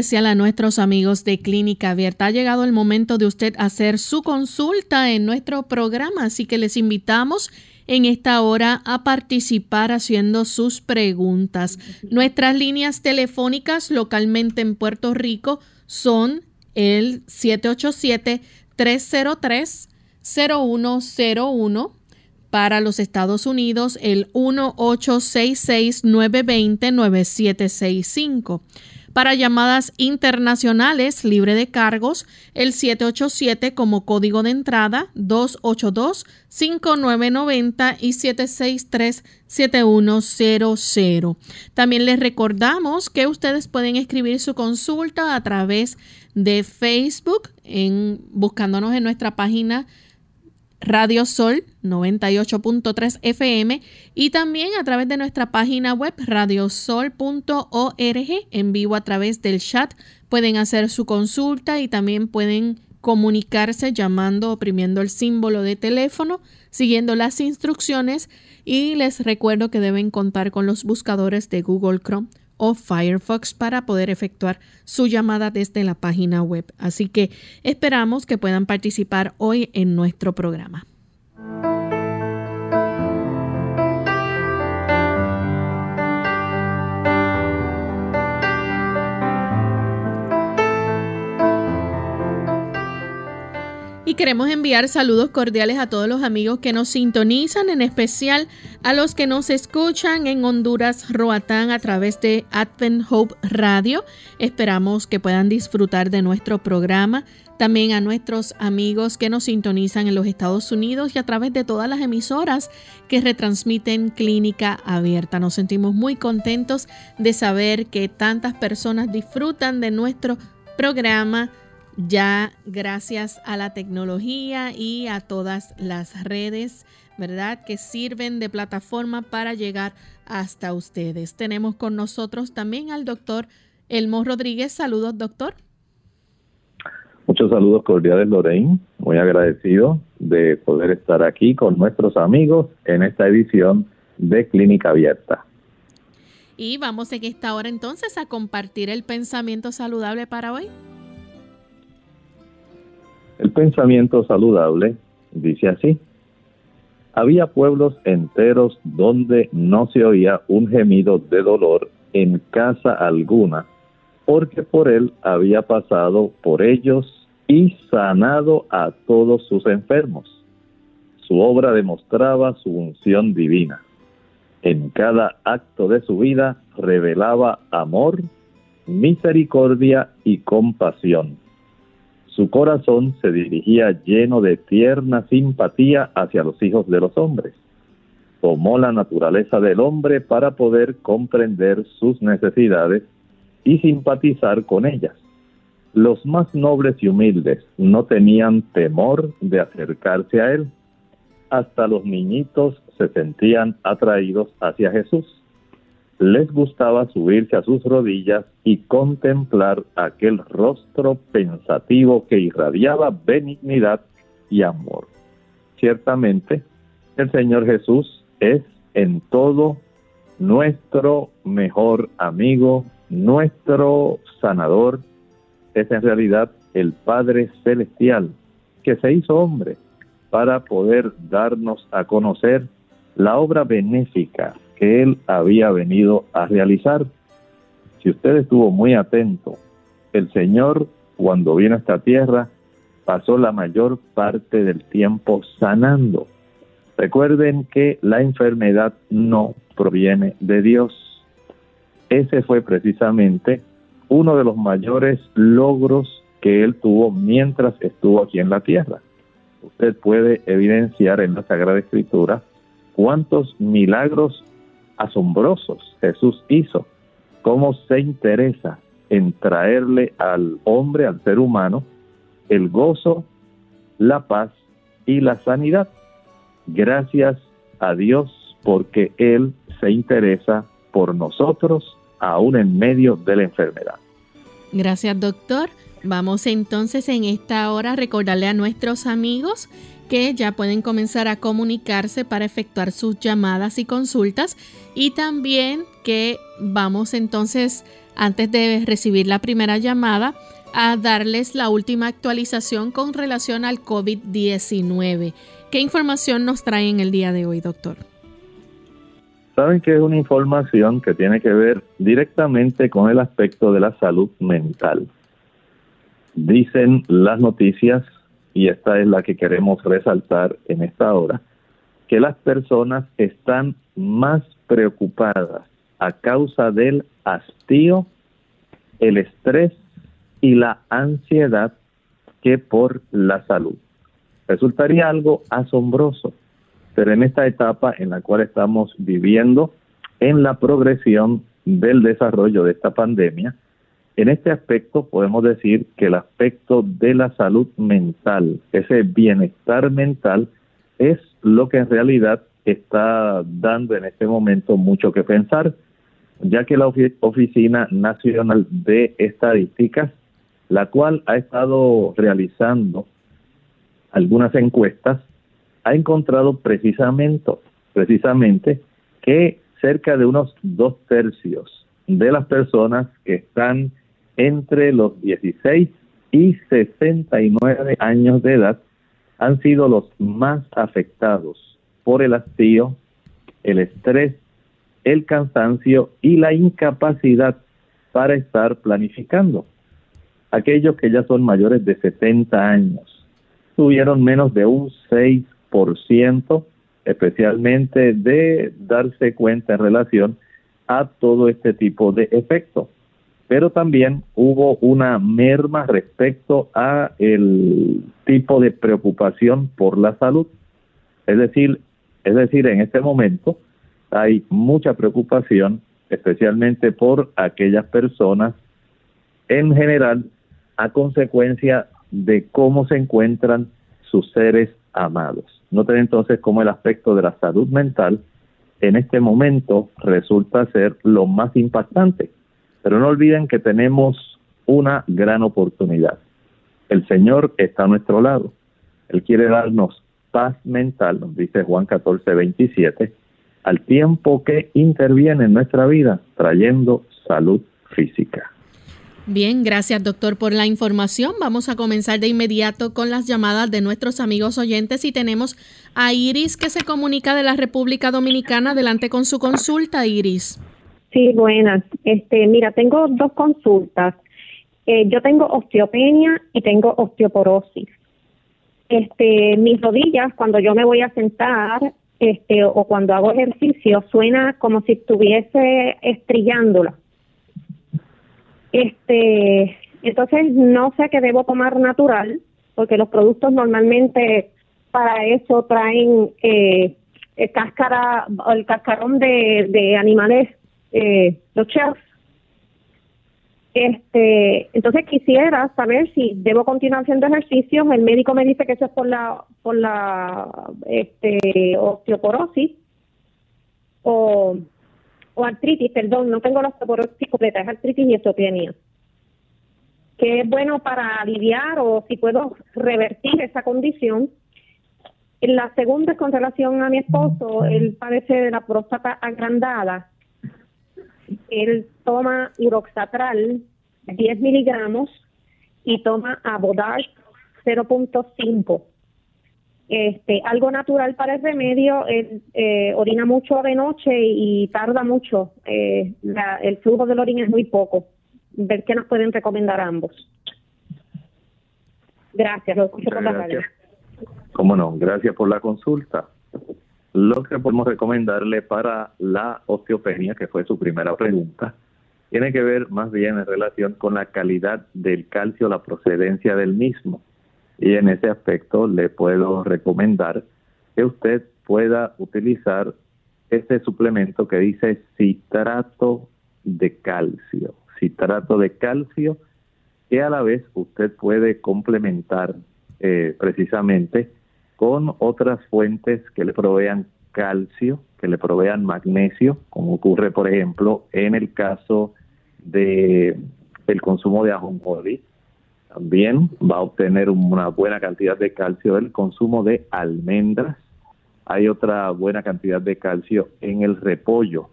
Especial a nuestros amigos de Clínica Abierta. Ha llegado el momento de usted hacer su consulta en nuestro programa, así que les invitamos en esta hora a participar haciendo sus preguntas. Nuestras líneas telefónicas localmente en Puerto Rico son el 787-303-0101. Para los Estados Unidos, el 1866 920 9765 para llamadas internacionales libre de cargos, el 787 como código de entrada, 282-5990 y 763-7100. También les recordamos que ustedes pueden escribir su consulta a través de Facebook, buscándonos en nuestra página Radio Sol 98.3 FM y también a través de nuestra página web radiosol.org en vivo a través del chat. Pueden hacer su consulta y también pueden comunicarse llamando, oprimiendo el símbolo de teléfono, siguiendo las instrucciones y les recuerdo que deben contar con los buscadores de Google Chrome o Firefox para poder efectuar su llamada desde la página web. Así que esperamos que puedan participar hoy en nuestro programa. Y queremos enviar saludos cordiales a todos los amigos que nos sintonizan, en especial a los que nos escuchan en Honduras, Roatán, a través de Advent Hope Radio. Esperamos que puedan disfrutar de nuestro programa. También a nuestros amigos que nos sintonizan en los Estados Unidos y a través de todas las emisoras que retransmiten Clínica Abierta. Nos sentimos muy contentos de saber que tantas personas disfrutan de nuestro programa ya gracias a la tecnología y a todas las redes, ¿verdad? Que sirven de plataforma para llegar hasta ustedes. Tenemos con nosotros también al doctor Elmo Rodríguez. Saludos, doctor. Muchos saludos cordiales, Lorraine. Muy agradecido de poder estar aquí con nuestros amigos en esta edición de Clínica Abierta. Y vamos en esta hora entonces a compartir el pensamiento saludable para hoy. El pensamiento saludable dice así. Había pueblos enteros donde no se oía un gemido de dolor en casa alguna, porque por él había pasado por ellos y sanado a todos sus enfermos. Su obra demostraba su unción divina. En cada acto de su vida revelaba amor, misericordia y compasión su corazón se dirigía lleno de tierna simpatía hacia los hijos de los hombres. Tomó la naturaleza del hombre para poder comprender sus necesidades y simpatizar con ellas. Los más nobles y humildes no tenían temor de acercarse a él. Hasta los niñitos se sentían atraídos hacia Jesús les gustaba subirse a sus rodillas y contemplar aquel rostro pensativo que irradiaba benignidad y amor. Ciertamente, el Señor Jesús es en todo nuestro mejor amigo, nuestro sanador, es en realidad el Padre Celestial que se hizo hombre para poder darnos a conocer la obra benéfica que él había venido a realizar. si usted estuvo muy atento, el Señor cuando vino a esta tierra pasó la mayor parte del tiempo sanando. Recuerden que la enfermedad no proviene de Dios. Ese fue precisamente uno de los mayores logros que él tuvo mientras estuvo aquí en la tierra. Usted puede evidenciar en la Sagrada Escritura cuántos milagros asombrosos Jesús hizo, cómo se interesa en traerle al hombre, al ser humano, el gozo, la paz y la sanidad. Gracias a Dios porque Él se interesa por nosotros aún en medio de la enfermedad. Gracias, doctor. Vamos entonces en esta hora a recordarle a nuestros amigos que ya pueden comenzar a comunicarse para efectuar sus llamadas y consultas y también que vamos entonces antes de recibir la primera llamada a darles la última actualización con relación al COVID-19. ¿Qué información nos trae en el día de hoy, doctor? Saben que es una información que tiene que ver directamente con el aspecto de la salud mental. Dicen las noticias, y esta es la que queremos resaltar en esta hora, que las personas están más preocupadas a causa del hastío, el estrés y la ansiedad que por la salud. Resultaría algo asombroso, pero en esta etapa en la cual estamos viviendo, en la progresión del desarrollo de esta pandemia, en este aspecto podemos decir que el aspecto de la salud mental, ese bienestar mental, es lo que en realidad está dando en este momento mucho que pensar, ya que la Oficina Nacional de Estadísticas la cual ha estado realizando algunas encuestas, ha encontrado precisamente, precisamente que cerca de unos dos tercios de las personas que están entre los 16 y 69 años de edad han sido los más afectados por el hastío, el estrés, el cansancio y la incapacidad para estar planificando. Aquellos que ya son mayores de 70 años tuvieron menos de un 6%, especialmente de darse cuenta en relación a todo este tipo de efectos. Pero también hubo una merma respecto a el tipo de preocupación por la salud. Es decir, es decir, en este momento hay mucha preocupación, especialmente por aquellas personas en general a consecuencia de cómo se encuentran sus seres amados. Noten entonces cómo el aspecto de la salud mental en este momento resulta ser lo más impactante. Pero no olviden que tenemos una gran oportunidad. El Señor está a nuestro lado. Él quiere darnos paz mental, nos dice Juan 14, 27, al tiempo que interviene en nuestra vida trayendo salud física. Bien, gracias doctor por la información. Vamos a comenzar de inmediato con las llamadas de nuestros amigos oyentes y tenemos a Iris que se comunica de la República Dominicana. Adelante con su consulta, Iris. Sí, buenas. Este, mira, tengo dos consultas. Eh, yo tengo osteopenia y tengo osteoporosis. Este, mis rodillas cuando yo me voy a sentar, este, o cuando hago ejercicio, suena como si estuviese estrillándola este, entonces no sé qué debo tomar natural, porque los productos normalmente para eso traen eh, el cáscara, el cascarón de, de animales, eh, los chefs. Este, entonces quisiera saber si debo continuar haciendo ejercicios. El médico me dice que eso es por la, por la, este, osteoporosis o artritis, perdón, no tengo la osteoporosis completa, es artritis y osteopenia. Que es bueno para aliviar o si puedo revertir esa condición. La segunda es con relación a mi esposo, él padece de la próstata agrandada. Él toma uroxatral 10 miligramos y toma Abodar 0.5 este, algo natural para el remedio, él eh, orina mucho de noche y tarda mucho, eh, el flujo del orina es muy poco. Ver qué nos pueden recomendar ambos. Gracias, lo escucho por la radio. Cómo no, gracias por la consulta. Lo que podemos recomendarle para la osteopenia, que fue su primera pregunta, tiene que ver más bien en relación con la calidad del calcio, la procedencia del mismo. Y en ese aspecto le puedo recomendar que usted pueda utilizar ese suplemento que dice citrato de calcio. Citrato de calcio que a la vez usted puede complementar eh, precisamente con otras fuentes que le provean calcio, que le provean magnesio, como ocurre por ejemplo en el caso de el consumo de ajonjolí. También va a obtener una buena cantidad de calcio del consumo de almendras. Hay otra buena cantidad de calcio en el repollo.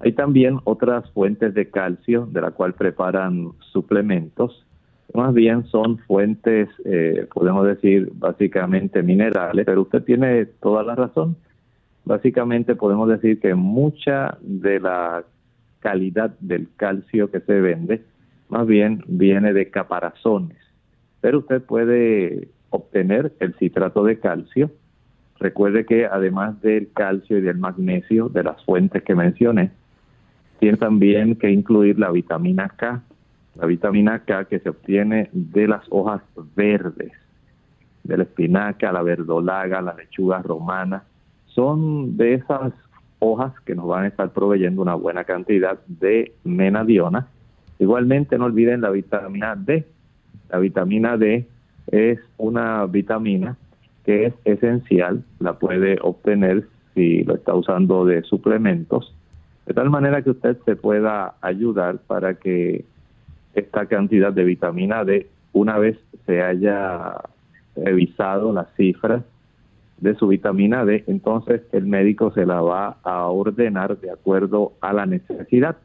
Hay también otras fuentes de calcio de la cual preparan suplementos más bien son fuentes, eh, podemos decir, básicamente minerales, pero usted tiene toda la razón. Básicamente podemos decir que mucha de la calidad del calcio que se vende, más bien viene de caparazones. Pero usted puede obtener el citrato de calcio. Recuerde que además del calcio y del magnesio, de las fuentes que mencioné, tiene también que incluir la vitamina K, la vitamina K que se obtiene de las hojas verdes, de la espinaca, la verdolaga, la lechuga romana, son de esas hojas que nos van a estar proveyendo una buena cantidad de menadiona. Igualmente no olviden la vitamina D. La vitamina D es una vitamina que es esencial, la puede obtener si lo está usando de suplementos, de tal manera que usted se pueda ayudar para que esta cantidad de vitamina D una vez se haya revisado las cifras de su vitamina D, entonces el médico se la va a ordenar de acuerdo a la necesidad.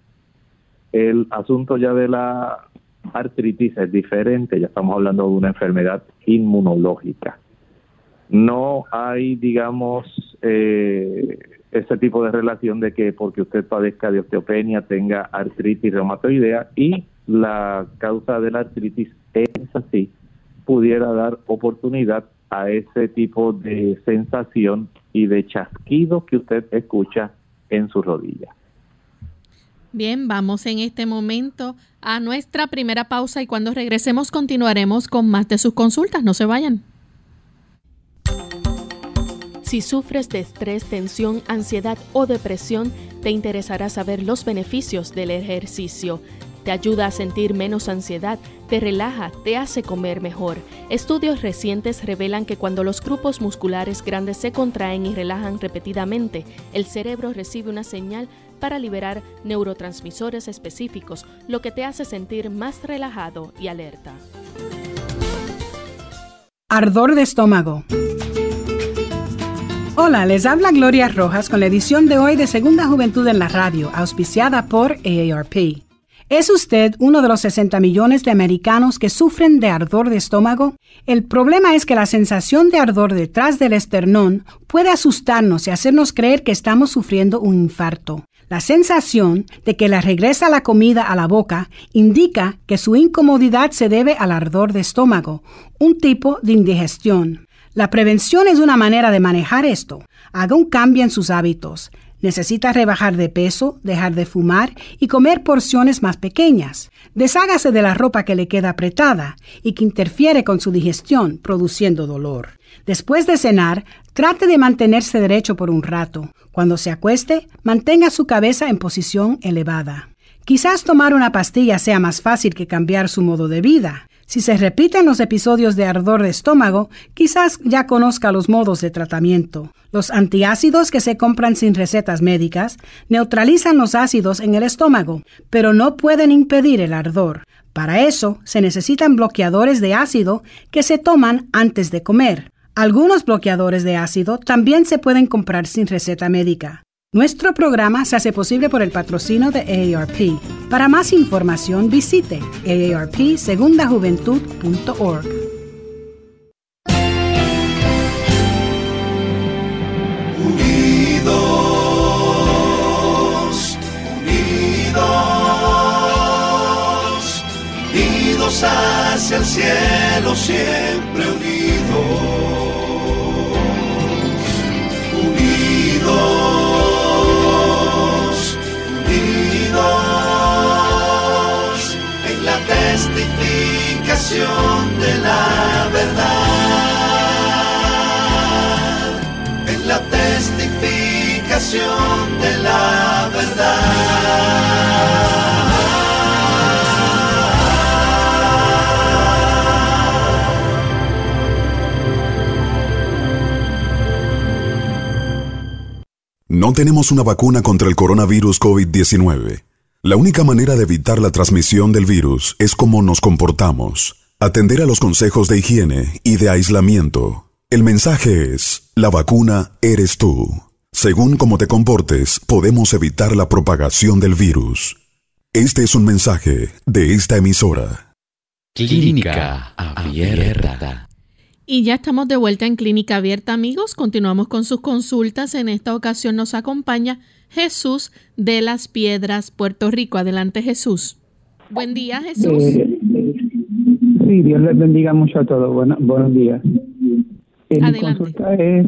El asunto ya de la artritis es diferente, ya estamos hablando de una enfermedad inmunológica. No hay, digamos, eh, ese tipo de relación de que porque usted padezca de osteopenia tenga artritis reumatoidea y la causa de la artritis es así, pudiera dar oportunidad a ese tipo de sensación y de chasquido que usted escucha en su rodilla. Bien, vamos en este momento a nuestra primera pausa y cuando regresemos continuaremos con más de sus consultas. No se vayan. Si sufres de estrés, tensión, ansiedad o depresión, te interesará saber los beneficios del ejercicio. Te ayuda a sentir menos ansiedad, te relaja, te hace comer mejor. Estudios recientes revelan que cuando los grupos musculares grandes se contraen y relajan repetidamente, el cerebro recibe una señal para liberar neurotransmisores específicos, lo que te hace sentir más relajado y alerta. Ardor de estómago. Hola, les habla Gloria Rojas con la edición de hoy de Segunda Juventud en la Radio, auspiciada por AARP. ¿Es usted uno de los 60 millones de americanos que sufren de ardor de estómago? El problema es que la sensación de ardor detrás del esternón puede asustarnos y hacernos creer que estamos sufriendo un infarto. La sensación de que le regresa la comida a la boca indica que su incomodidad se debe al ardor de estómago, un tipo de indigestión. La prevención es una manera de manejar esto. Haga un cambio en sus hábitos. Necesita rebajar de peso, dejar de fumar y comer porciones más pequeñas. Deshágase de la ropa que le queda apretada y que interfiere con su digestión, produciendo dolor. Después de cenar, trate de mantenerse derecho por un rato. Cuando se acueste, mantenga su cabeza en posición elevada. Quizás tomar una pastilla sea más fácil que cambiar su modo de vida. Si se repiten los episodios de ardor de estómago, quizás ya conozca los modos de tratamiento. Los antiácidos que se compran sin recetas médicas neutralizan los ácidos en el estómago, pero no pueden impedir el ardor. Para eso se necesitan bloqueadores de ácido que se toman antes de comer. Algunos bloqueadores de ácido también se pueden comprar sin receta médica. Nuestro programa se hace posible por el patrocino de AARP. Para más información visite aarpsegundajuventud.org. Unidos, unidos, unidos hacia el cielo siempre unidos. Testificación de la verdad, en la testificación de la verdad. No tenemos una vacuna contra el coronavirus COVID-19. La única manera de evitar la transmisión del virus es cómo nos comportamos, atender a los consejos de higiene y de aislamiento. El mensaje es, la vacuna eres tú. Según cómo te comportes, podemos evitar la propagación del virus. Este es un mensaje de esta emisora. Clínica Abierta. Y ya estamos de vuelta en Clínica Abierta, amigos. Continuamos con sus consultas. En esta ocasión nos acompaña Jesús de las Piedras, Puerto Rico. Adelante, Jesús. Buen día, Jesús. Eh, sí, Dios les bendiga mucho a todos. Bueno, buenos días. Eh, mi consulta es,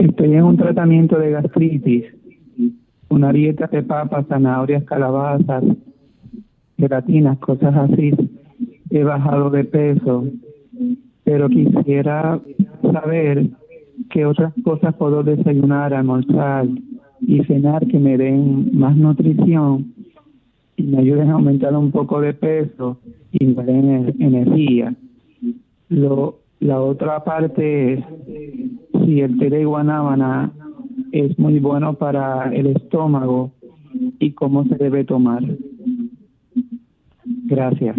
estoy en un tratamiento de gastritis, una dieta de papas, zanahorias, calabazas, gelatinas, cosas así. He bajado de peso pero quisiera saber qué otras cosas puedo desayunar, almorzar y cenar que me den más nutrición y me ayuden a aumentar un poco de peso y me den energía. Lo, la otra parte es si el té de guanábana es muy bueno para el estómago y cómo se debe tomar. Gracias.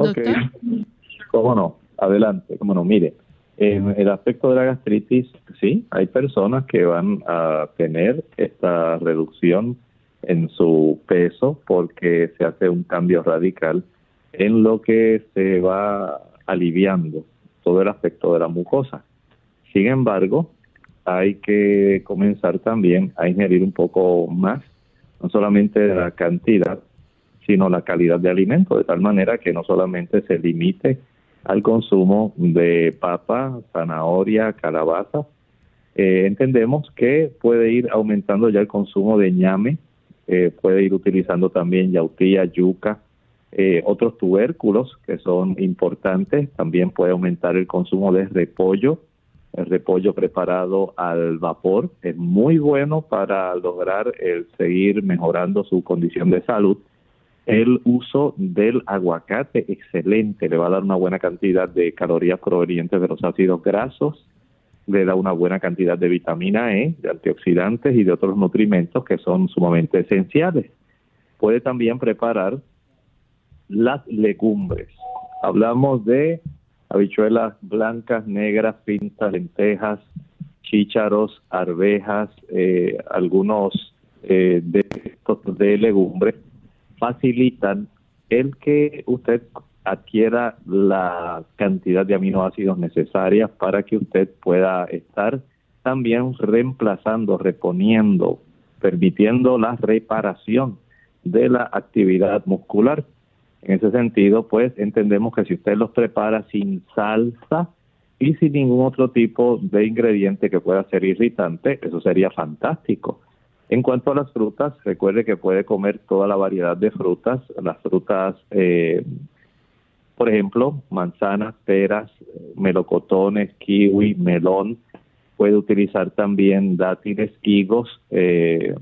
Ok, cómo no, adelante, cómo no, mire, en el aspecto de la gastritis, sí, hay personas que van a tener esta reducción en su peso porque se hace un cambio radical en lo que se va aliviando todo el aspecto de la mucosa. Sin embargo, hay que comenzar también a ingerir un poco más, no solamente la cantidad, sino la calidad de alimento, de tal manera que no solamente se limite al consumo de papa, zanahoria, calabaza. Eh, entendemos que puede ir aumentando ya el consumo de ñame, eh, puede ir utilizando también yautía, yuca, eh, otros tubérculos que son importantes, también puede aumentar el consumo de repollo, el repollo preparado al vapor, es muy bueno para lograr el seguir mejorando su condición de salud el uso del aguacate, excelente, le va a dar una buena cantidad de calorías provenientes de los ácidos grasos, le da una buena cantidad de vitamina E, de antioxidantes y de otros nutrimentos que son sumamente esenciales. Puede también preparar las legumbres. Hablamos de habichuelas blancas, negras, pintas, lentejas, chícharos, arvejas, eh, algunos eh, de estos de legumbres facilitan el que usted adquiera la cantidad de aminoácidos necesarias para que usted pueda estar también reemplazando, reponiendo, permitiendo la reparación de la actividad muscular. En ese sentido, pues entendemos que si usted los prepara sin salsa y sin ningún otro tipo de ingrediente que pueda ser irritante, eso sería fantástico. En cuanto a las frutas, recuerde que puede comer toda la variedad de frutas, las frutas, eh, por ejemplo, manzanas, peras, melocotones, kiwi, melón, puede utilizar también dátiles, higos, eh,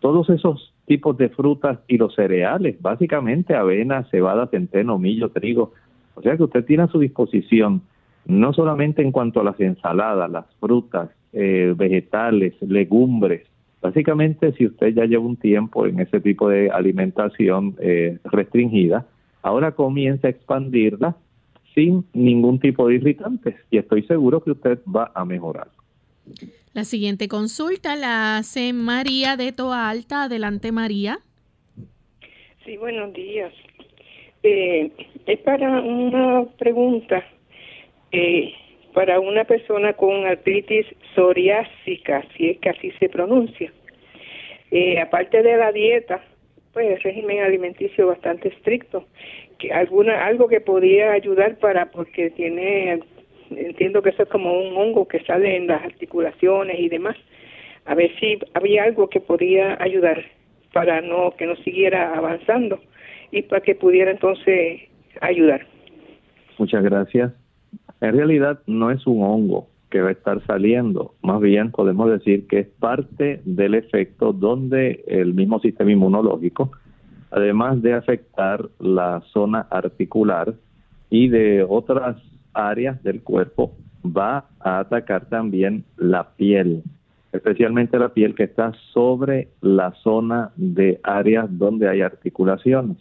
todos esos tipos de frutas y los cereales, básicamente avena, cebada, centeno, millo, trigo. O sea que usted tiene a su disposición, no solamente en cuanto a las ensaladas, las frutas, eh, vegetales, legumbres, Básicamente, si usted ya lleva un tiempo en ese tipo de alimentación eh, restringida, ahora comienza a expandirla sin ningún tipo de irritantes y estoy seguro que usted va a mejorar. La siguiente consulta la hace María de Toa Alta. Adelante, María. Sí, buenos días. Eh, es para una pregunta. Eh, para una persona con artritis psoriásica, si es que así se pronuncia. Eh, aparte de la dieta, pues el régimen alimenticio bastante estricto, que alguna algo que podría ayudar para porque tiene entiendo que eso es como un hongo que sale en las articulaciones y demás. A ver si había algo que podía ayudar para no que no siguiera avanzando y para que pudiera entonces ayudar. Muchas gracias. En realidad no es un hongo que va a estar saliendo, más bien podemos decir que es parte del efecto donde el mismo sistema inmunológico, además de afectar la zona articular y de otras áreas del cuerpo, va a atacar también la piel, especialmente la piel que está sobre la zona de áreas donde hay articulaciones.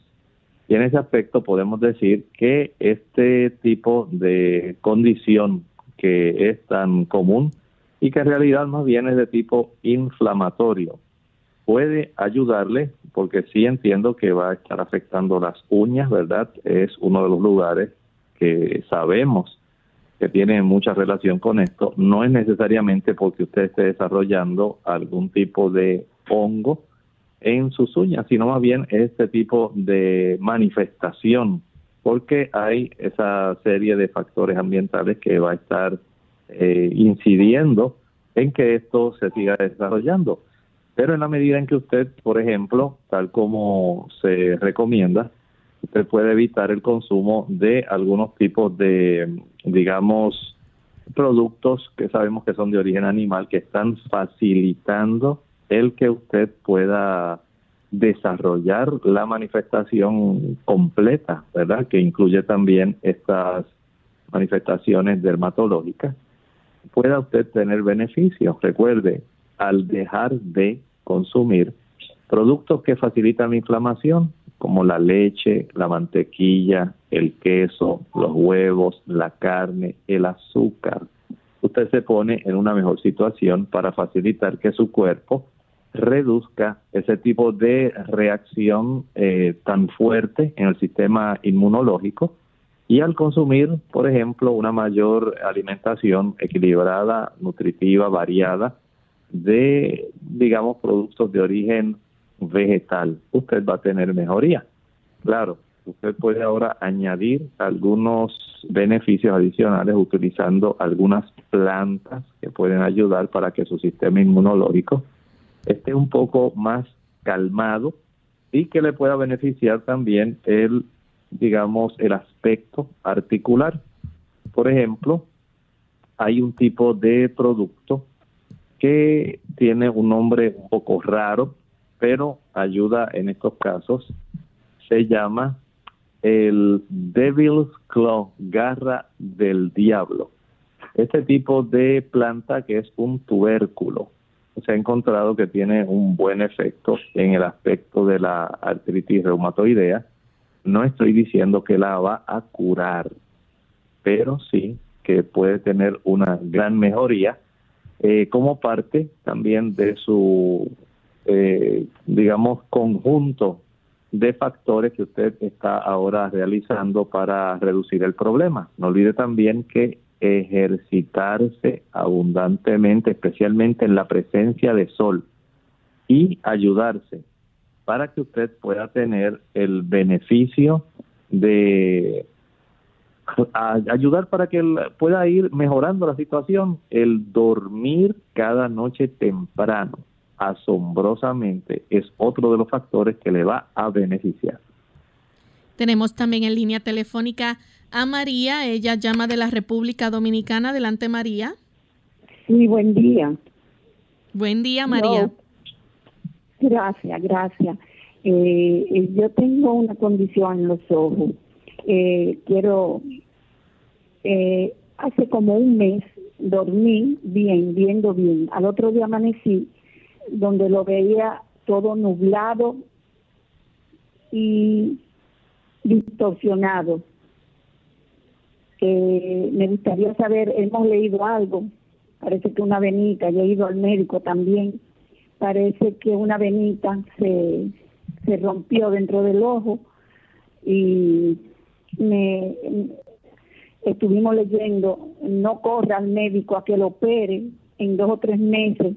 Y en ese aspecto podemos decir que este tipo de condición que es tan común y que en realidad más bien es de tipo inflamatorio, puede ayudarle porque sí entiendo que va a estar afectando las uñas, ¿verdad? Es uno de los lugares que sabemos que tiene mucha relación con esto. No es necesariamente porque usted esté desarrollando algún tipo de hongo en sus uñas, sino más bien este tipo de manifestación, porque hay esa serie de factores ambientales que va a estar eh, incidiendo en que esto se siga desarrollando. Pero en la medida en que usted, por ejemplo, tal como se recomienda, usted puede evitar el consumo de algunos tipos de, digamos, productos que sabemos que son de origen animal, que están facilitando el que usted pueda desarrollar la manifestación completa, ¿verdad? Que incluye también estas manifestaciones dermatológicas, pueda usted tener beneficios. Recuerde, al dejar de consumir productos que facilitan la inflamación, como la leche, la mantequilla, el queso, los huevos, la carne, el azúcar, usted se pone en una mejor situación para facilitar que su cuerpo reduzca ese tipo de reacción eh, tan fuerte en el sistema inmunológico y al consumir, por ejemplo, una mayor alimentación equilibrada, nutritiva, variada de, digamos, productos de origen vegetal, usted va a tener mejoría. Claro, usted puede ahora añadir algunos beneficios adicionales utilizando algunas plantas que pueden ayudar para que su sistema inmunológico esté un poco más calmado y que le pueda beneficiar también el, digamos, el aspecto articular. Por ejemplo, hay un tipo de producto que tiene un nombre un poco raro, pero ayuda en estos casos. Se llama el Devil's Claw, garra del diablo. Este tipo de planta que es un tubérculo se ha encontrado que tiene un buen efecto en el aspecto de la artritis reumatoidea. No estoy diciendo que la va a curar, pero sí que puede tener una gran mejoría eh, como parte también de su, eh, digamos, conjunto de factores que usted está ahora realizando para reducir el problema. No olvide también que ejercitarse abundantemente, especialmente en la presencia de sol, y ayudarse para que usted pueda tener el beneficio de ayudar para que pueda ir mejorando la situación, el dormir cada noche temprano, asombrosamente, es otro de los factores que le va a beneficiar. Tenemos también en línea telefónica a María. Ella llama de la República Dominicana. Adelante, María. Sí, buen día. Buen día, María. gracias, gracias. Eh, eh, yo tengo una condición en los ojos. Eh, quiero, hace como un mes dormí bien, viendo bien. Al otro día amanecí donde lo veía todo nublado y distorsionado que me gustaría saber, hemos leído algo, parece que una venita, yo he ido al médico también, parece que una venita se, se rompió dentro del ojo y me estuvimos leyendo, no corra al médico a que lo opere, en dos o tres meses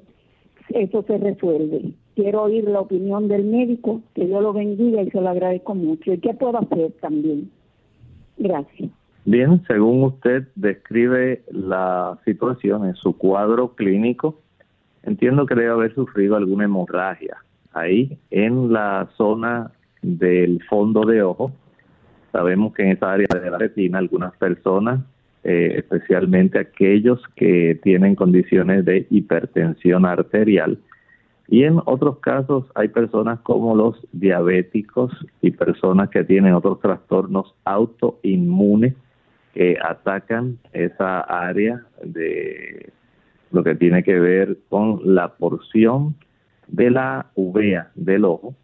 eso se resuelve. Quiero oír la opinión del médico, que yo lo bendiga y se lo agradezco mucho. ¿Y qué puedo hacer también? Gracias. Bien, según usted describe la situación en su cuadro clínico, entiendo que debe haber sufrido alguna hemorragia ahí en la zona del fondo de ojo. Sabemos que en esa área de la retina algunas personas, eh, especialmente aquellos que tienen condiciones de hipertensión arterial, y en otros casos hay personas como los diabéticos y personas que tienen otros trastornos autoinmunes que atacan esa área de lo que tiene que ver con la porción de la uvea del ojo.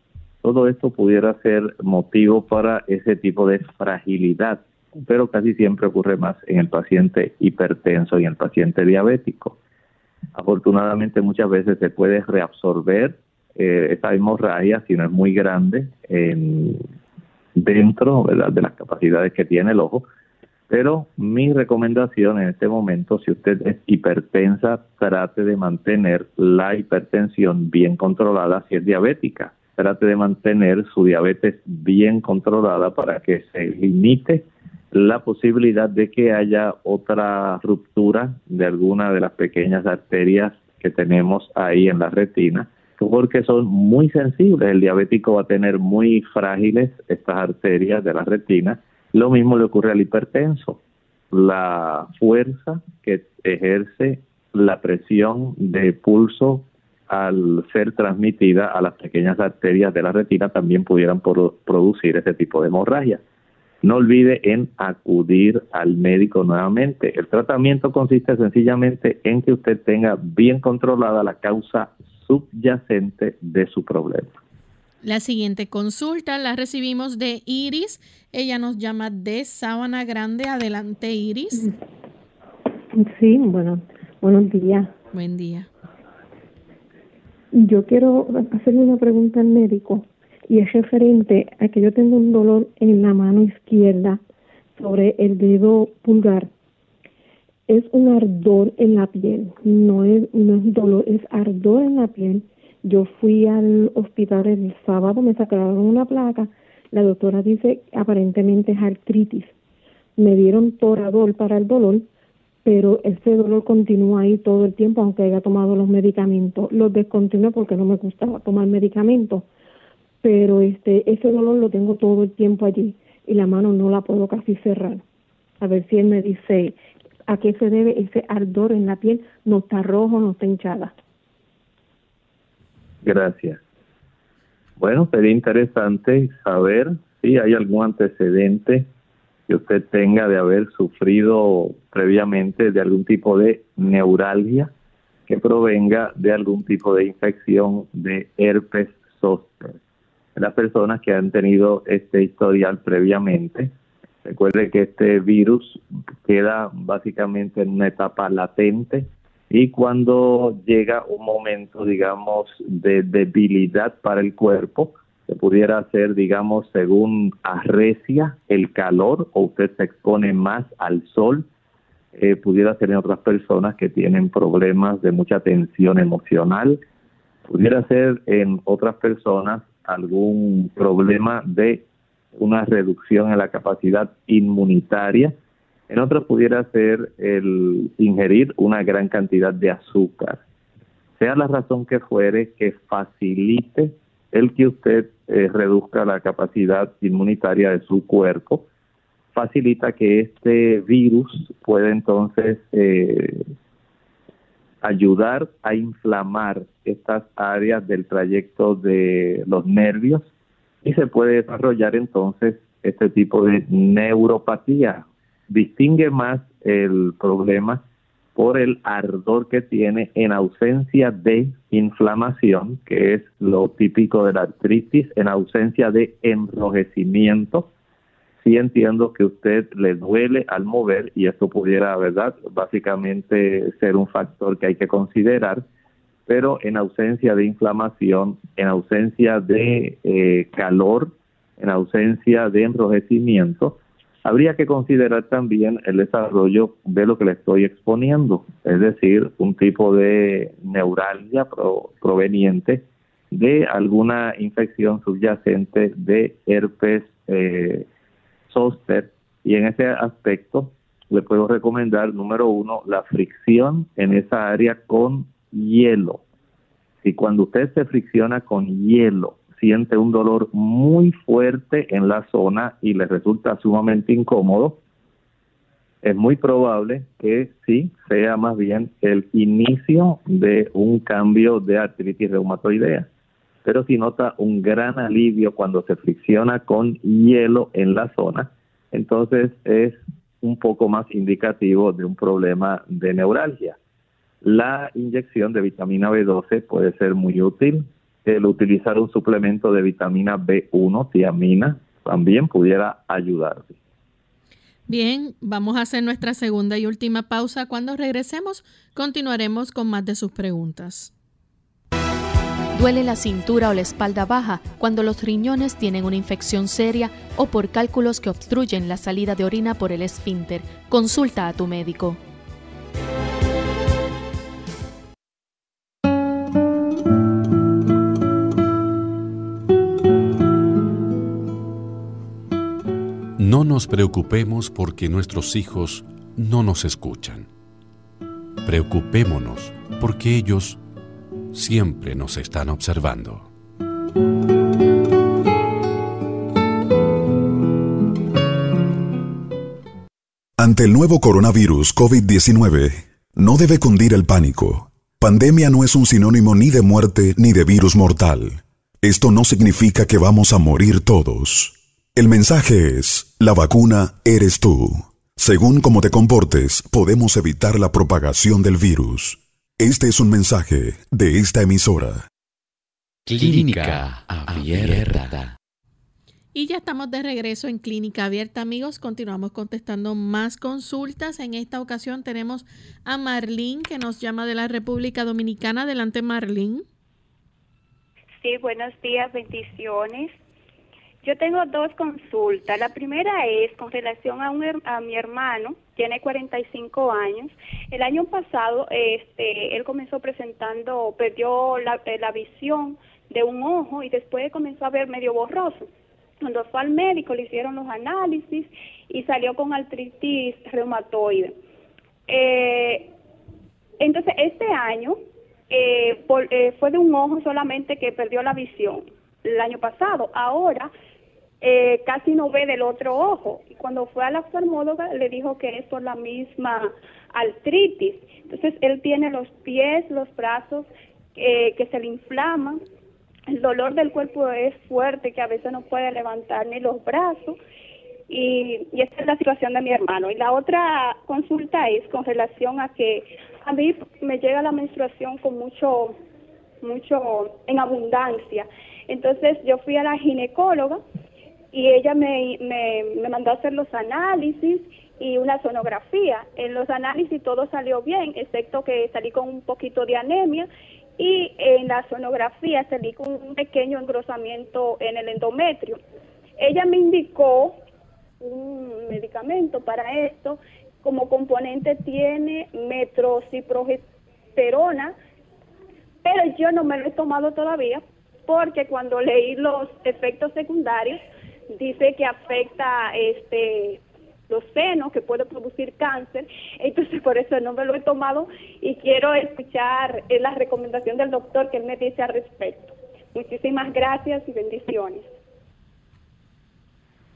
Todo esto pudiera ser motivo para ese tipo de fragilidad, pero casi siempre ocurre más en el paciente hipertenso y en el paciente diabético. Afortunadamente muchas veces se puede reabsorber eh, esta hemorragia si no es muy grande en, dentro de las capacidades que tiene el ojo. Pero mi recomendación en este momento, si usted es hipertensa, trate de mantener la hipertensión bien controlada si es diabética. Trate de mantener su diabetes bien controlada para que se limite la posibilidad de que haya otra ruptura de alguna de las pequeñas arterias que tenemos ahí en la retina, porque son muy sensibles. El diabético va a tener muy frágiles estas arterias de la retina. Lo mismo le ocurre al hipertenso. La fuerza que ejerce la presión de pulso al ser transmitida a las pequeñas arterias de la retina también pudieran producir ese tipo de hemorragia no olvide en acudir al médico nuevamente. El tratamiento consiste sencillamente en que usted tenga bien controlada la causa subyacente de su problema. La siguiente consulta la recibimos de Iris. Ella nos llama de Sábana Grande. Adelante, Iris. Sí, bueno, buenos días. Buen día. Yo quiero hacerle una pregunta al médico y es referente a que yo tengo un dolor en la mano izquierda sobre el dedo pulgar. Es un ardor en la piel, no es, no dolor, es ardor en la piel. Yo fui al hospital el sábado, me sacaron una placa, la doctora dice aparentemente es artritis. Me dieron toradol para el dolor, pero ese dolor continúa ahí todo el tiempo, aunque haya tomado los medicamentos. Los descontinué porque no me gustaba tomar medicamentos pero este ese dolor lo tengo todo el tiempo allí y la mano no la puedo casi cerrar. A ver si él me dice a qué se debe ese ardor en la piel, no está rojo, no está hinchada. Gracias. Bueno, sería interesante saber si hay algún antecedente que usted tenga de haber sufrido previamente de algún tipo de neuralgia que provenga de algún tipo de infección de herpes zóster las personas que han tenido este historial previamente. Recuerde que este virus queda básicamente en una etapa latente y cuando llega un momento, digamos, de debilidad para el cuerpo, se pudiera hacer, digamos, según arrecia el calor o usted se expone más al sol, eh, pudiera ser en otras personas que tienen problemas de mucha tensión emocional, pudiera ser en otras personas algún problema de una reducción en la capacidad inmunitaria. En otros pudiera ser el ingerir una gran cantidad de azúcar. Sea la razón que fuere que facilite el que usted eh, reduzca la capacidad inmunitaria de su cuerpo, facilita que este virus pueda entonces eh, ayudar a inflamar estas áreas del trayecto de los nervios y se puede desarrollar entonces este tipo de neuropatía. Distingue más el problema por el ardor que tiene en ausencia de inflamación, que es lo típico de la artritis, en ausencia de enrojecimiento sí entiendo que usted le duele al mover y esto pudiera, ¿verdad? Básicamente ser un factor que hay que considerar, pero en ausencia de inflamación, en ausencia de eh, calor, en ausencia de enrojecimiento, habría que considerar también el desarrollo de lo que le estoy exponiendo, es decir, un tipo de neuralgia proveniente de alguna infección subyacente de herpes eh. Y en ese aspecto le puedo recomendar, número uno, la fricción en esa área con hielo. Si cuando usted se fricciona con hielo siente un dolor muy fuerte en la zona y le resulta sumamente incómodo, es muy probable que sí sea más bien el inicio de un cambio de artritis reumatoidea. Pero si nota un gran alivio cuando se fricciona con hielo en la zona, entonces es un poco más indicativo de un problema de neuralgia. La inyección de vitamina B12 puede ser muy útil. El utilizar un suplemento de vitamina B1, tiamina, también pudiera ayudar. Bien, vamos a hacer nuestra segunda y última pausa. Cuando regresemos, continuaremos con más de sus preguntas. Duele la cintura o la espalda baja cuando los riñones tienen una infección seria o por cálculos que obstruyen la salida de orina por el esfínter. Consulta a tu médico. No nos preocupemos porque nuestros hijos no nos escuchan. Preocupémonos porque ellos siempre nos están observando. Ante el nuevo coronavirus COVID-19, no debe cundir el pánico. Pandemia no es un sinónimo ni de muerte ni de virus mortal. Esto no significa que vamos a morir todos. El mensaje es, la vacuna eres tú. Según cómo te comportes, podemos evitar la propagación del virus. Este es un mensaje de esta emisora. Clínica Abierta. Y ya estamos de regreso en Clínica Abierta, amigos. Continuamos contestando más consultas. En esta ocasión tenemos a Marlene, que nos llama de la República Dominicana. Adelante, Marlene. Sí, buenos días, bendiciones. Yo tengo dos consultas. La primera es con relación a, un, a mi hermano, tiene 45 años. El año pasado, este, él comenzó presentando, perdió la, eh, la visión de un ojo y después comenzó a ver medio borroso. Cuando fue al médico le hicieron los análisis y salió con artritis reumatoide. Eh, entonces, este año eh, por, eh, fue de un ojo solamente que perdió la visión el año pasado. Ahora eh, casi no ve del otro ojo. Y cuando fue a la oftalmóloga le dijo que es por la misma artritis. Entonces él tiene los pies, los brazos eh, que se le inflaman. El dolor del cuerpo es fuerte, que a veces no puede levantar ni los brazos. Y, y es la situación de mi hermano. Y la otra consulta es con relación a que a mí me llega la menstruación con mucho, mucho, en abundancia. Entonces yo fui a la ginecóloga y ella me, me, me mandó a hacer los análisis y una sonografía. En los análisis todo salió bien, excepto que salí con un poquito de anemia y en la sonografía salí con un pequeño engrosamiento en el endometrio. Ella me indicó un medicamento para esto, como componente tiene metrociprogesterona, pero yo no me lo he tomado todavía porque cuando leí los efectos secundarios dice que afecta este los senos, que puede producir cáncer, entonces por eso no me lo he tomado y quiero escuchar eh, la recomendación del doctor que él me dice al respecto. Muchísimas gracias y bendiciones.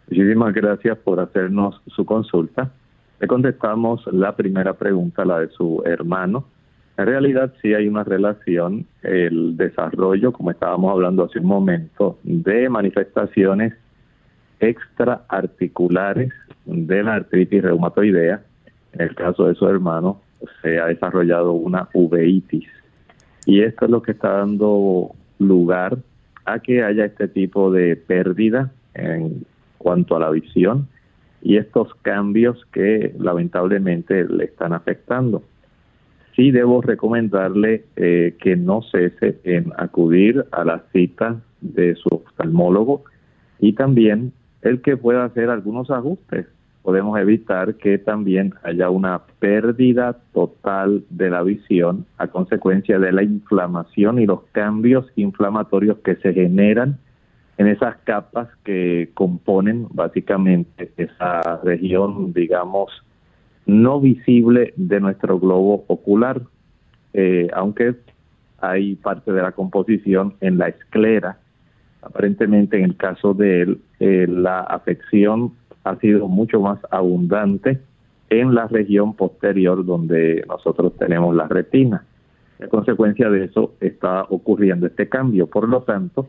Muchísimas gracias por hacernos su consulta. Le contestamos la primera pregunta, la de su hermano. En realidad sí hay una relación, el desarrollo, como estábamos hablando hace un momento, de manifestaciones extraarticulares de la artritis reumatoidea. En el caso de su hermano, se ha desarrollado una uveitis. Y esto es lo que está dando lugar a que haya este tipo de pérdida en cuanto a la visión y estos cambios que lamentablemente le están afectando. Sí debo recomendarle eh, que no cese en acudir a la cita de su oftalmólogo y también el que pueda hacer algunos ajustes podemos evitar que también haya una pérdida total de la visión a consecuencia de la inflamación y los cambios inflamatorios que se generan en esas capas que componen básicamente esa región, digamos, no visible de nuestro globo ocular, eh, aunque hay parte de la composición en la esclera. Aparentemente en el caso de él, eh, la afección ha sido mucho más abundante en la región posterior donde nosotros tenemos la retina. A consecuencia de eso está ocurriendo este cambio. Por lo tanto,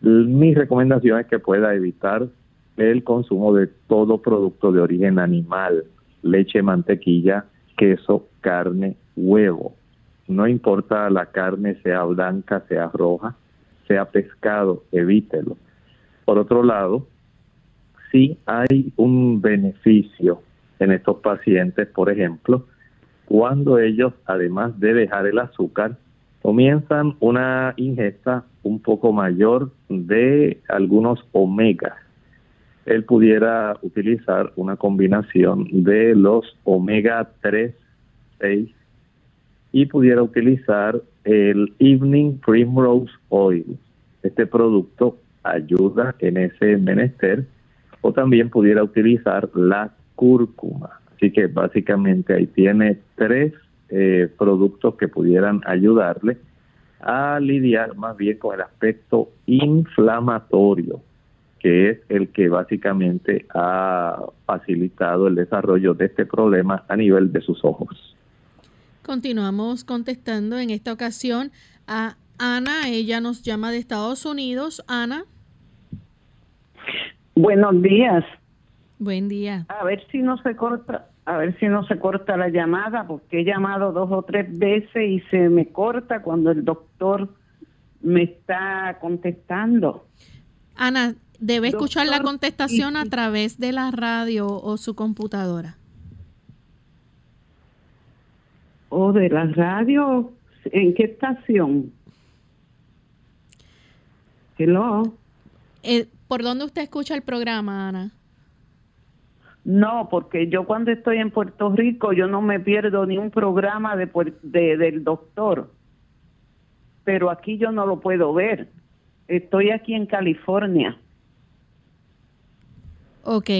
mi recomendación es que pueda evitar el consumo de todo producto de origen animal, leche, mantequilla, queso, carne, huevo. No importa la carne sea blanca, sea roja, sea pescado, evítelo. Por otro lado, sí hay un beneficio en estos pacientes, por ejemplo, cuando ellos, además de dejar el azúcar, comienzan una ingesta un poco mayor de algunos omegas. Él pudiera utilizar una combinación de los omega 3, 6 y pudiera utilizar el Evening Primrose Oil. Este producto ayuda en ese menester o también pudiera utilizar la cúrcuma. Así que básicamente ahí tiene tres eh, productos que pudieran ayudarle a lidiar más bien con el aspecto inflamatorio, que es el que básicamente ha facilitado el desarrollo de este problema a nivel de sus ojos. Continuamos contestando en esta ocasión a Ana, ella nos llama de Estados Unidos. Ana. Buenos días. Buen día. A ver si no se corta, a ver si no se corta la llamada, porque he llamado dos o tres veces y se me corta cuando el doctor me está contestando. Ana, debe escuchar la contestación a través de la radio o su computadora. ¿O de la radio? ¿En qué estación? Hello. Eh, ¿Por dónde usted escucha el programa, Ana? No, porque yo cuando estoy en Puerto Rico yo no me pierdo ni un programa de, del doctor, pero aquí yo no lo puedo ver. Estoy aquí en California. Ok,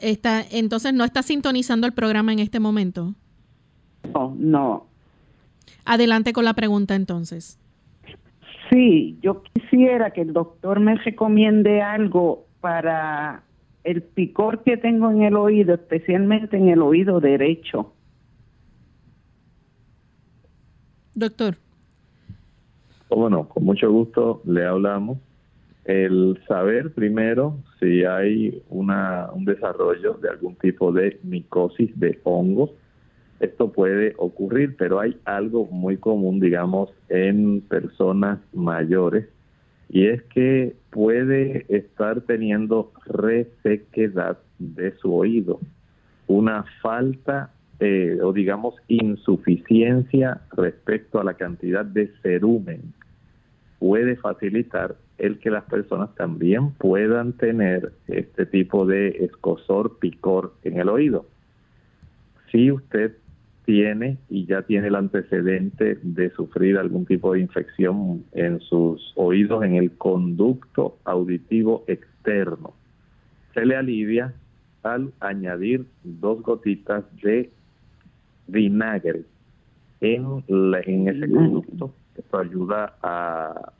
está, entonces no está sintonizando el programa en este momento. No, no. Adelante con la pregunta entonces. Sí, yo quisiera que el doctor me recomiende algo para el picor que tengo en el oído, especialmente en el oído derecho. Doctor. Bueno, con mucho gusto le hablamos. El saber primero si hay una, un desarrollo de algún tipo de micosis de hongos esto puede ocurrir, pero hay algo muy común, digamos, en personas mayores, y es que puede estar teniendo resequedad de su oído, una falta eh, o digamos insuficiencia respecto a la cantidad de cerumen puede facilitar el que las personas también puedan tener este tipo de escosor, picor en el oído. Si usted tiene y ya tiene el antecedente de sufrir algún tipo de infección en sus oídos, en el conducto auditivo externo. Se le alivia al añadir dos gotitas de vinagre en, en ese conducto. Esto ayuda a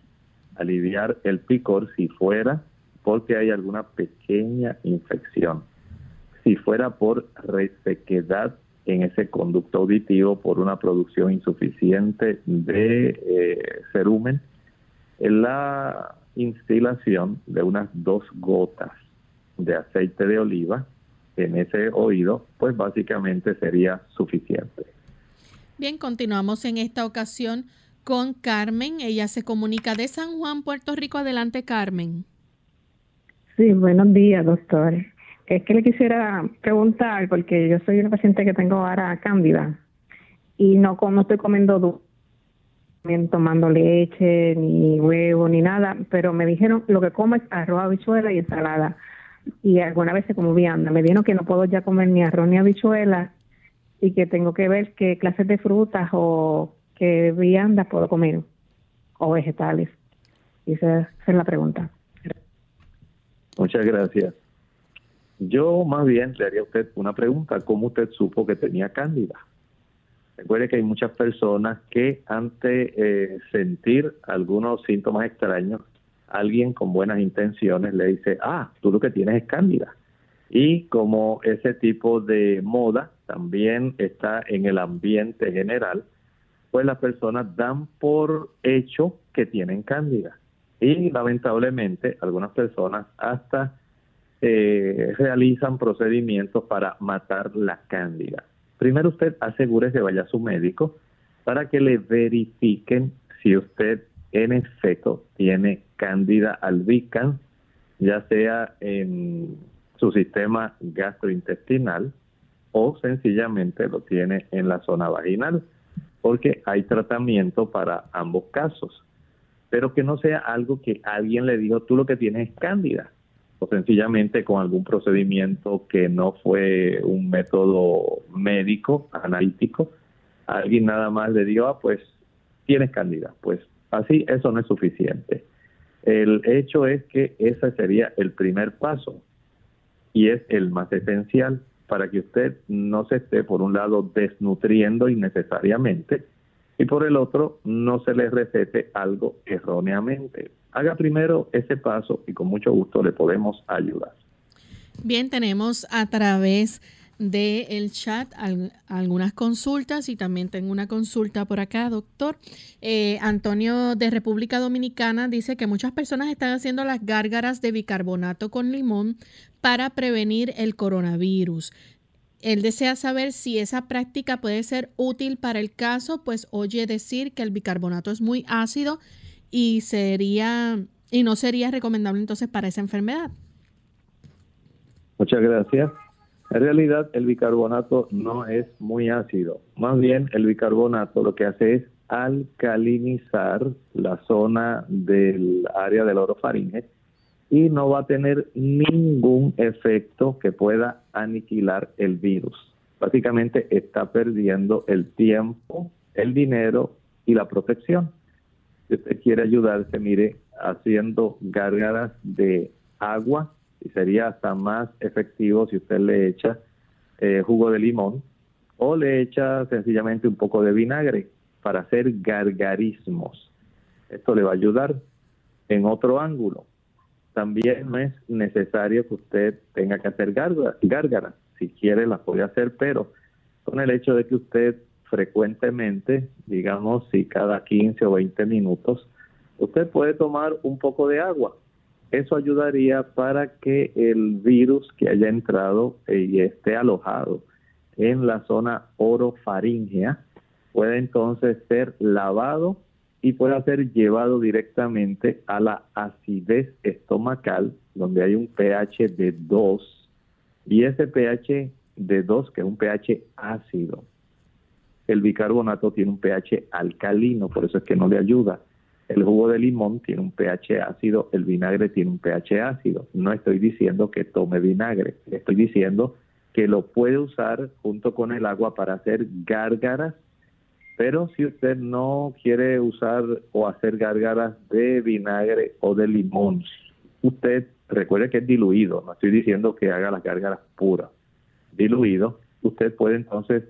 aliviar el picor si fuera porque hay alguna pequeña infección. Si fuera por resequedad en ese conducto auditivo por una producción insuficiente de eh, cerumen, en la instilación de unas dos gotas de aceite de oliva en ese oído, pues básicamente sería suficiente. Bien, continuamos en esta ocasión con Carmen. Ella se comunica de San Juan, Puerto Rico. Adelante, Carmen. Sí, buenos días, doctor es que le quisiera preguntar, porque yo soy una paciente que tengo ahora cándida y no, no estoy comiendo tomando leche, ni huevo, ni nada, pero me dijeron lo que como es arroz, habichuela y ensalada. y algunas veces como vianda. Me dijeron que no puedo ya comer ni arroz ni habichuelas y que tengo que ver qué clases de frutas o qué viandas puedo comer o vegetales. Y esa, es la pregunta. Muchas gracias. Yo más bien le haría a usted una pregunta. ¿Cómo usted supo que tenía cándida? Recuerde que hay muchas personas que ante eh, sentir algunos síntomas extraños, alguien con buenas intenciones le dice, ah, tú lo que tienes es cándida. Y como ese tipo de moda también está en el ambiente general, pues las personas dan por hecho que tienen cándida. Y lamentablemente algunas personas hasta eh, realizan procedimientos para matar la cándida. Primero usted asegure que vaya a su médico para que le verifiquen si usted en efecto tiene cándida albicans, ya sea en su sistema gastrointestinal o sencillamente lo tiene en la zona vaginal, porque hay tratamiento para ambos casos, pero que no sea algo que alguien le dijo, tú lo que tienes es cándida, o sencillamente con algún procedimiento que no fue un método médico, analítico, alguien nada más le dijo, ah, pues tienes cándida, pues así eso no es suficiente. El hecho es que ese sería el primer paso y es el más esencial para que usted no se esté, por un lado, desnutriendo innecesariamente y por el otro, no se le recete algo erróneamente. Haga primero ese paso y con mucho gusto le podemos ayudar. Bien, tenemos a través del el chat algunas consultas y también tengo una consulta por acá, doctor. Eh, Antonio de República Dominicana dice que muchas personas están haciendo las gárgaras de bicarbonato con limón para prevenir el coronavirus. Él desea saber si esa práctica puede ser útil para el caso, pues oye decir que el bicarbonato es muy ácido y sería y no sería recomendable entonces para esa enfermedad. Muchas gracias. En realidad el bicarbonato no es muy ácido. Más bien el bicarbonato lo que hace es alcalinizar la zona del área del orofaringe y no va a tener ningún efecto que pueda aniquilar el virus. Básicamente está perdiendo el tiempo, el dinero y la protección. Si usted quiere ayudarse, mire, haciendo gárgaras de agua y sería hasta más efectivo si usted le echa eh, jugo de limón o le echa sencillamente un poco de vinagre para hacer gargarismos. Esto le va a ayudar en otro ángulo. También no es necesario que usted tenga que hacer gárgaras. Si quiere, las puede hacer, pero con el hecho de que usted frecuentemente, digamos, si cada 15 o 20 minutos, usted puede tomar un poco de agua. Eso ayudaría para que el virus que haya entrado y esté alojado en la zona orofaringea pueda entonces ser lavado y pueda ser llevado directamente a la acidez estomacal, donde hay un pH de 2, y ese pH de 2, que es un pH ácido, el bicarbonato tiene un pH alcalino, por eso es que no le ayuda. El jugo de limón tiene un pH ácido, el vinagre tiene un pH ácido. No estoy diciendo que tome vinagre, estoy diciendo que lo puede usar junto con el agua para hacer gárgaras, pero si usted no quiere usar o hacer gárgaras de vinagre o de limón, usted recuerde que es diluido, no estoy diciendo que haga las gárgaras puras, diluido, usted puede entonces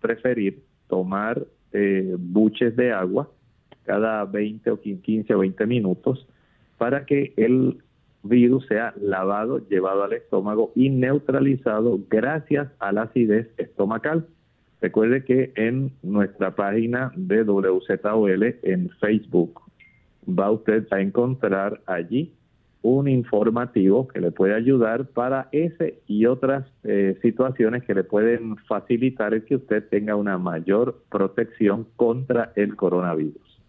preferir tomar eh, buches de agua cada 20 o 15 o 20 minutos para que el virus sea lavado, llevado al estómago y neutralizado gracias a la acidez estomacal. Recuerde que en nuestra página de WZOL en Facebook va usted a encontrar allí un informativo que le puede ayudar para ese y otras eh, situaciones que le pueden facilitar el que usted tenga una mayor protección contra el coronavirus.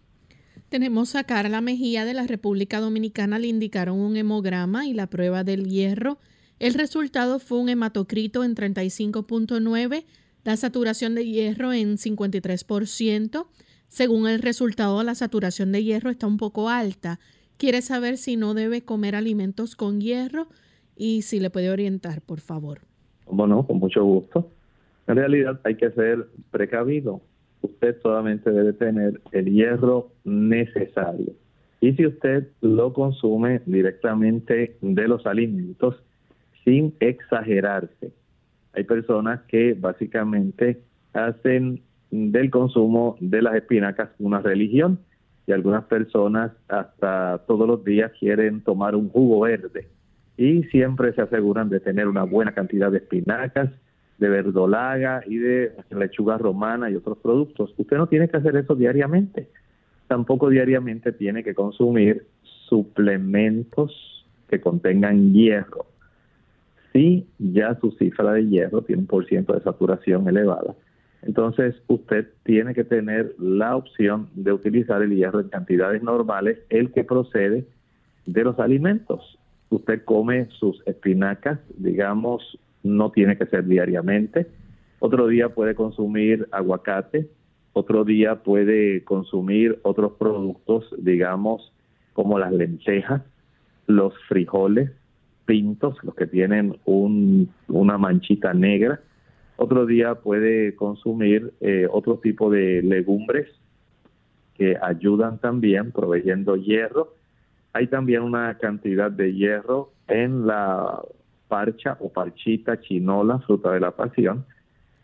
Tenemos a Carla Mejía de la República Dominicana, le indicaron un hemograma y la prueba del hierro. El resultado fue un hematocrito en 35.9, la saturación de hierro en 53%. Según el resultado, la saturación de hierro está un poco alta. Quiere saber si no debe comer alimentos con hierro y si le puede orientar, por favor. Bueno, con mucho gusto. En realidad hay que ser precavido. Usted solamente debe tener el hierro necesario. Y si usted lo consume directamente de los alimentos sin exagerarse. Hay personas que básicamente hacen del consumo de las espinacas una religión y algunas personas hasta todos los días quieren tomar un jugo verde y siempre se aseguran de tener una buena cantidad de espinacas, de verdolaga y de lechuga romana y otros productos. Usted no tiene que hacer eso diariamente. Tampoco diariamente tiene que consumir suplementos que contengan hierro. Si ya su cifra de hierro tiene un por de saturación elevada, entonces usted tiene que tener la opción de utilizar el hierro en cantidades normales, el que procede de los alimentos. Usted come sus espinacas, digamos, no tiene que ser diariamente. Otro día puede consumir aguacate, otro día puede consumir otros productos, digamos, como las lentejas, los frijoles pintos, los que tienen un, una manchita negra, otro día puede consumir eh, otro tipo de legumbres que ayudan también proveyendo hierro. Hay también una cantidad de hierro en la parcha o parchita chinola, fruta de la pasión.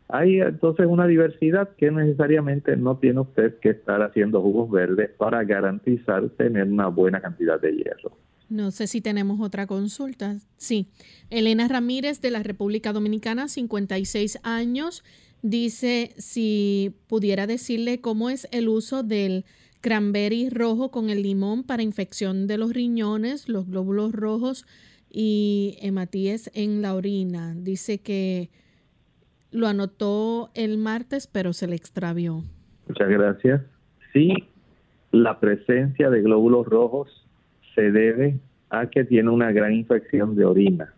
Hay entonces una diversidad que necesariamente no tiene usted que estar haciendo jugos verdes para garantizar tener una buena cantidad de hierro. No sé si tenemos otra consulta. Sí. Elena Ramírez de la República Dominicana, 56 años, dice si pudiera decirle cómo es el uso del cranberry rojo con el limón para infección de los riñones, los glóbulos rojos y hematíes en la orina. Dice que lo anotó el martes, pero se le extravió. Muchas gracias. Sí, la presencia de glóbulos rojos se debe a que tiene una gran infección de orina.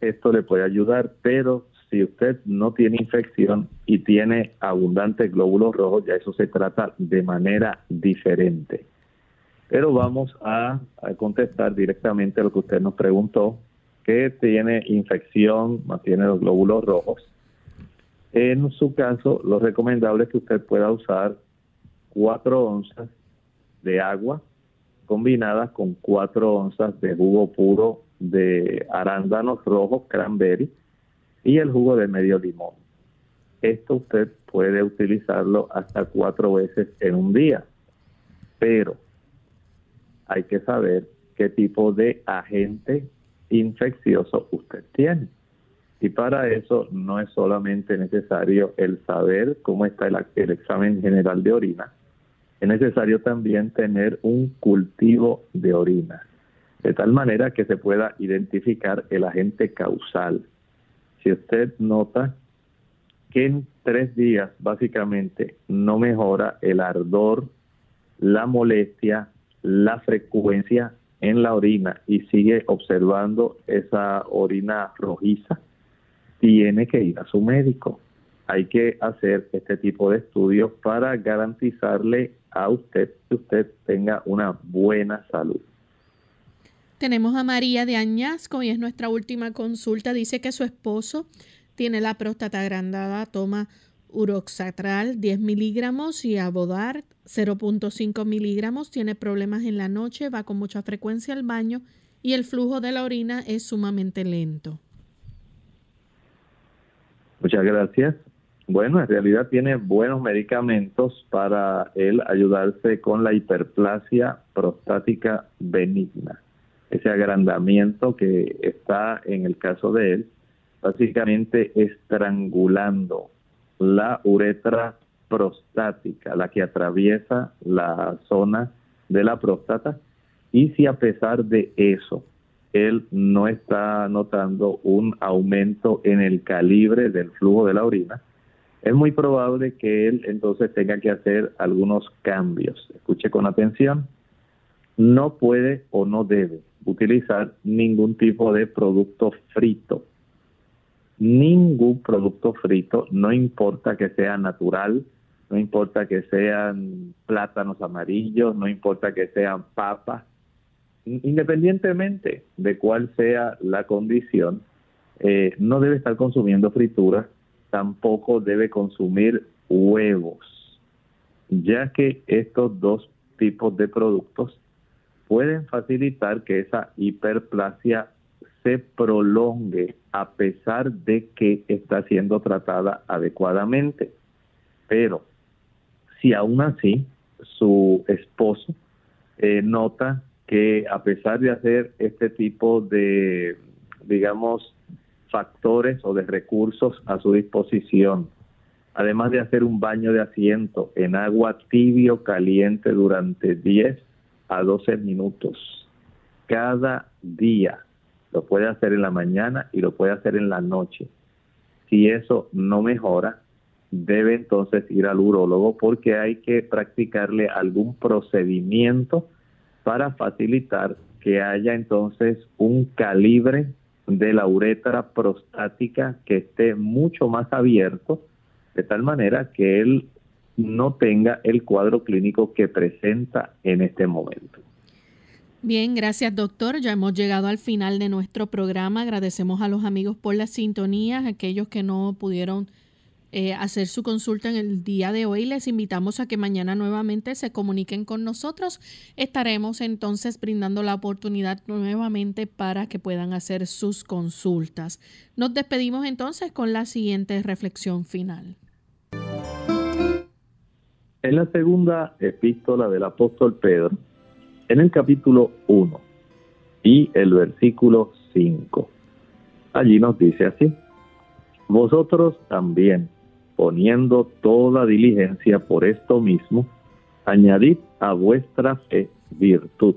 Esto le puede ayudar, pero si usted no tiene infección y tiene abundantes glóbulos rojos, ya eso se trata de manera diferente. Pero vamos a, contestar directamente lo que usted nos preguntó, que tiene infección, mantiene los glóbulos rojos. En su caso, lo recomendable es que usted pueda usar 4 onzas de agua combinadas con 4 onzas de jugo puro de arándanos rojos, cranberry, y el jugo de medio limón. Esto usted puede utilizarlo hasta cuatro veces en un día, pero hay que saber qué tipo de agente infeccioso usted tiene. Y para eso no es solamente necesario el saber cómo está el, el examen general de orina, es necesario también tener un cultivo de orina, de tal manera que se pueda identificar el agente causal. Si usted nota que en tres días básicamente no mejora el ardor, la molestia, la frecuencia en la orina y sigue observando esa orina rojiza, tiene que ir a su médico. Hay que hacer este tipo de estudios para garantizarle a usted que usted tenga una buena salud. Tenemos a María de Añasco y es nuestra última consulta. Dice que su esposo tiene la próstata agrandada, toma uroxatral 10 miligramos y abodar 0.5 miligramos. Tiene problemas en la noche, va con mucha frecuencia al baño y el flujo de la orina es sumamente lento. Muchas gracias. Bueno, en realidad tiene buenos medicamentos para él ayudarse con la hiperplasia prostática benigna. Ese agrandamiento que está en el caso de él, básicamente estrangulando la uretra prostática, la que atraviesa la zona de la próstata, y si a pesar de eso él no está notando un aumento en el calibre del flujo de la orina, es muy probable que él entonces tenga que hacer algunos cambios. Escuche con atención. No puede o no debe utilizar ningún tipo de producto frito. Ningún producto frito, no importa que sea natural, no importa que sean plátanos amarillos, no importa que sean papas, independientemente de cuál sea la condición, eh, no debe estar consumiendo frituras, tampoco debe consumir huevos, ya que estos dos tipos de productos pueden facilitar que esa hiperplasia se prolongue a pesar de que está siendo tratada adecuadamente. Pero si aún así su esposo eh, nota que a pesar de hacer este tipo de, digamos, factores o de recursos a su disposición, además de hacer un baño de asiento en agua tibio caliente durante 10 a 12 minutos cada día, lo puede hacer en la mañana y lo puede hacer en la noche. Si eso no mejora, debe entonces ir al urólogo porque hay que practicarle algún procedimiento para facilitar que haya entonces un calibre de la uretra prostática que esté mucho más abierto, de tal manera que él no tenga el cuadro clínico que presenta en este momento. Bien, gracias doctor. Ya hemos llegado al final de nuestro programa. Agradecemos a los amigos por la sintonía, aquellos que no pudieron eh, hacer su consulta en el día de hoy. Les invitamos a que mañana nuevamente se comuniquen con nosotros. Estaremos entonces brindando la oportunidad nuevamente para que puedan hacer sus consultas. Nos despedimos entonces con la siguiente reflexión final. En la segunda epístola del apóstol Pedro, en el capítulo 1 y el versículo 5, allí nos dice así, vosotros también poniendo toda diligencia por esto mismo, añadid a vuestra fe virtud,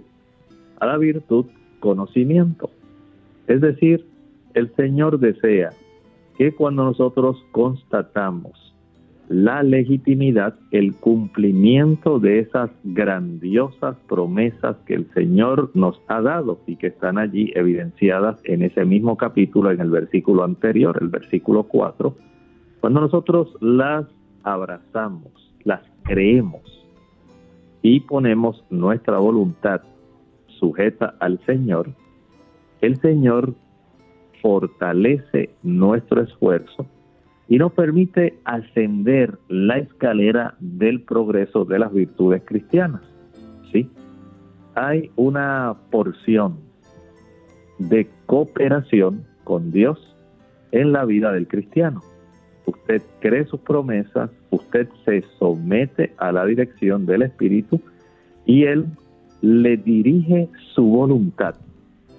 a la virtud conocimiento. Es decir, el Señor desea que cuando nosotros constatamos la legitimidad, el cumplimiento de esas grandiosas promesas que el Señor nos ha dado y que están allí evidenciadas en ese mismo capítulo, en el versículo anterior, el versículo 4, cuando nosotros las abrazamos, las creemos y ponemos nuestra voluntad sujeta al Señor, el Señor fortalece nuestro esfuerzo y nos permite ascender la escalera del progreso de las virtudes cristianas. ¿sí? Hay una porción de cooperación con Dios en la vida del cristiano usted cree sus promesas, usted se somete a la dirección del Espíritu y Él le dirige su voluntad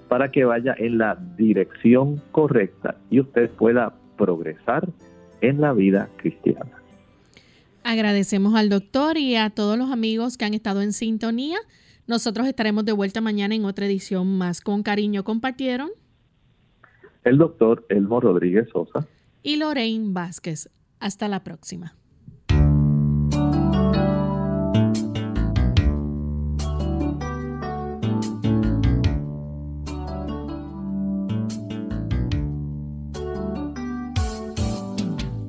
para que vaya en la dirección correcta y usted pueda progresar en la vida cristiana. Agradecemos al doctor y a todos los amigos que han estado en sintonía. Nosotros estaremos de vuelta mañana en otra edición más. Con cariño compartieron. El doctor Elmo Rodríguez Sosa y Lorraine Vázquez. Hasta la próxima.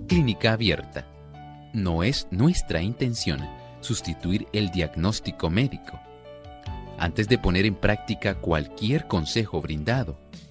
Clínica Abierta. No es nuestra intención sustituir el diagnóstico médico. Antes de poner en práctica cualquier consejo brindado,